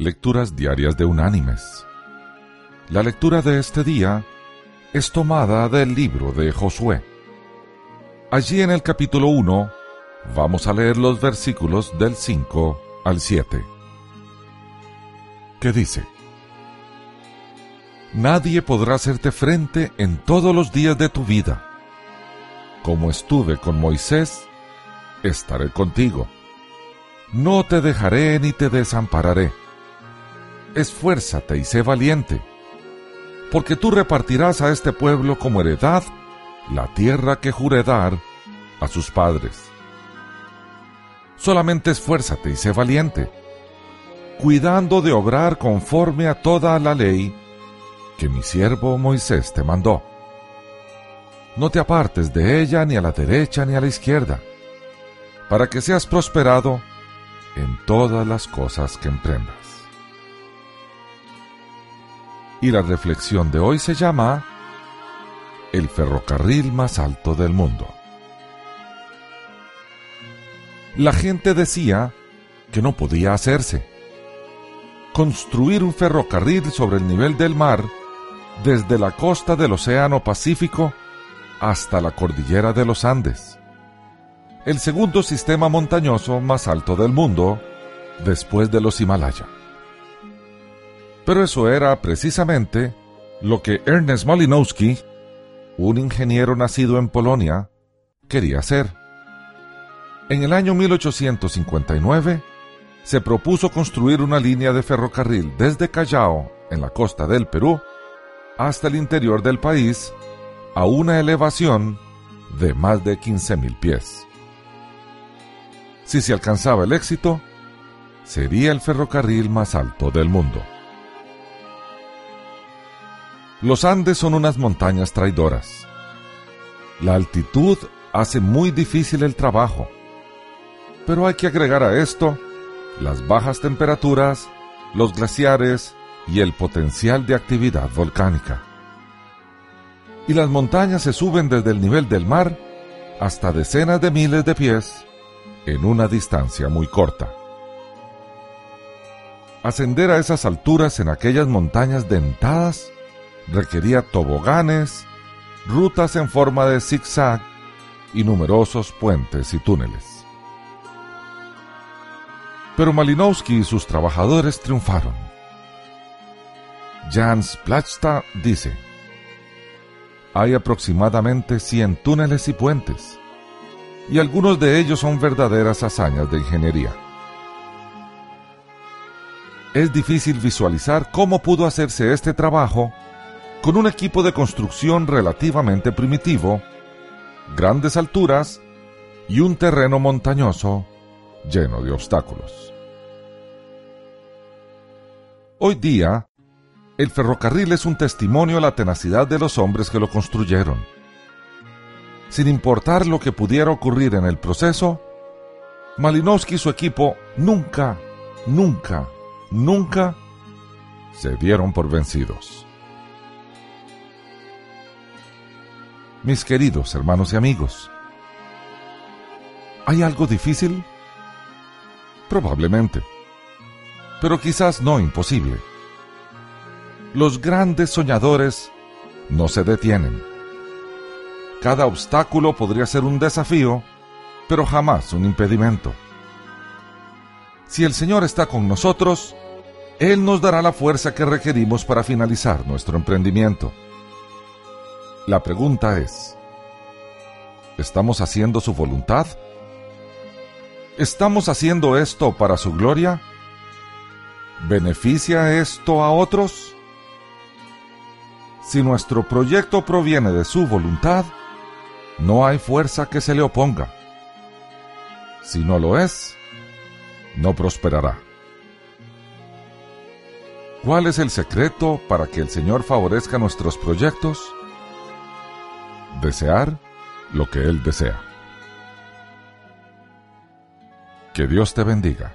Lecturas Diarias de Unánimes. La lectura de este día es tomada del libro de Josué. Allí en el capítulo 1 vamos a leer los versículos del 5 al 7. ¿Qué dice? Nadie podrá hacerte frente en todos los días de tu vida. Como estuve con Moisés, estaré contigo. No te dejaré ni te desampararé esfuérzate y sé valiente, porque tú repartirás a este pueblo como heredad la tierra que juré dar a sus padres. Solamente esfuérzate y sé valiente, cuidando de obrar conforme a toda la ley que mi siervo Moisés te mandó. No te apartes de ella ni a la derecha ni a la izquierda, para que seas prosperado en todas las cosas que emprendas. Y la reflexión de hoy se llama El ferrocarril más alto del mundo. La gente decía que no podía hacerse. Construir un ferrocarril sobre el nivel del mar desde la costa del Océano Pacífico hasta la cordillera de los Andes, el segundo sistema montañoso más alto del mundo después de los Himalaya. Pero eso era precisamente lo que Ernest Malinowski, un ingeniero nacido en Polonia, quería hacer. En el año 1859, se propuso construir una línea de ferrocarril desde Callao, en la costa del Perú, hasta el interior del país, a una elevación de más de 15.000 pies. Si se alcanzaba el éxito, sería el ferrocarril más alto del mundo. Los Andes son unas montañas traidoras. La altitud hace muy difícil el trabajo. Pero hay que agregar a esto las bajas temperaturas, los glaciares y el potencial de actividad volcánica. Y las montañas se suben desde el nivel del mar hasta decenas de miles de pies en una distancia muy corta. Ascender a esas alturas en aquellas montañas dentadas requería toboganes, rutas en forma de zigzag y numerosos puentes y túneles. Pero Malinowski y sus trabajadores triunfaron. Jans Plachta dice, hay aproximadamente 100 túneles y puentes, y algunos de ellos son verdaderas hazañas de ingeniería. Es difícil visualizar cómo pudo hacerse este trabajo con un equipo de construcción relativamente primitivo, grandes alturas y un terreno montañoso lleno de obstáculos. Hoy día, el ferrocarril es un testimonio a la tenacidad de los hombres que lo construyeron. Sin importar lo que pudiera ocurrir en el proceso, Malinowski y su equipo nunca, nunca, nunca se dieron por vencidos. Mis queridos hermanos y amigos. ¿Hay algo difícil? Probablemente, pero quizás no imposible. Los grandes soñadores no se detienen. Cada obstáculo podría ser un desafío, pero jamás un impedimento. Si el Señor está con nosotros, Él nos dará la fuerza que requerimos para finalizar nuestro emprendimiento. La pregunta es, ¿estamos haciendo su voluntad? ¿Estamos haciendo esto para su gloria? ¿Beneficia esto a otros? Si nuestro proyecto proviene de su voluntad, no hay fuerza que se le oponga. Si no lo es, no prosperará. ¿Cuál es el secreto para que el Señor favorezca nuestros proyectos? Desear lo que Él desea. Que Dios te bendiga.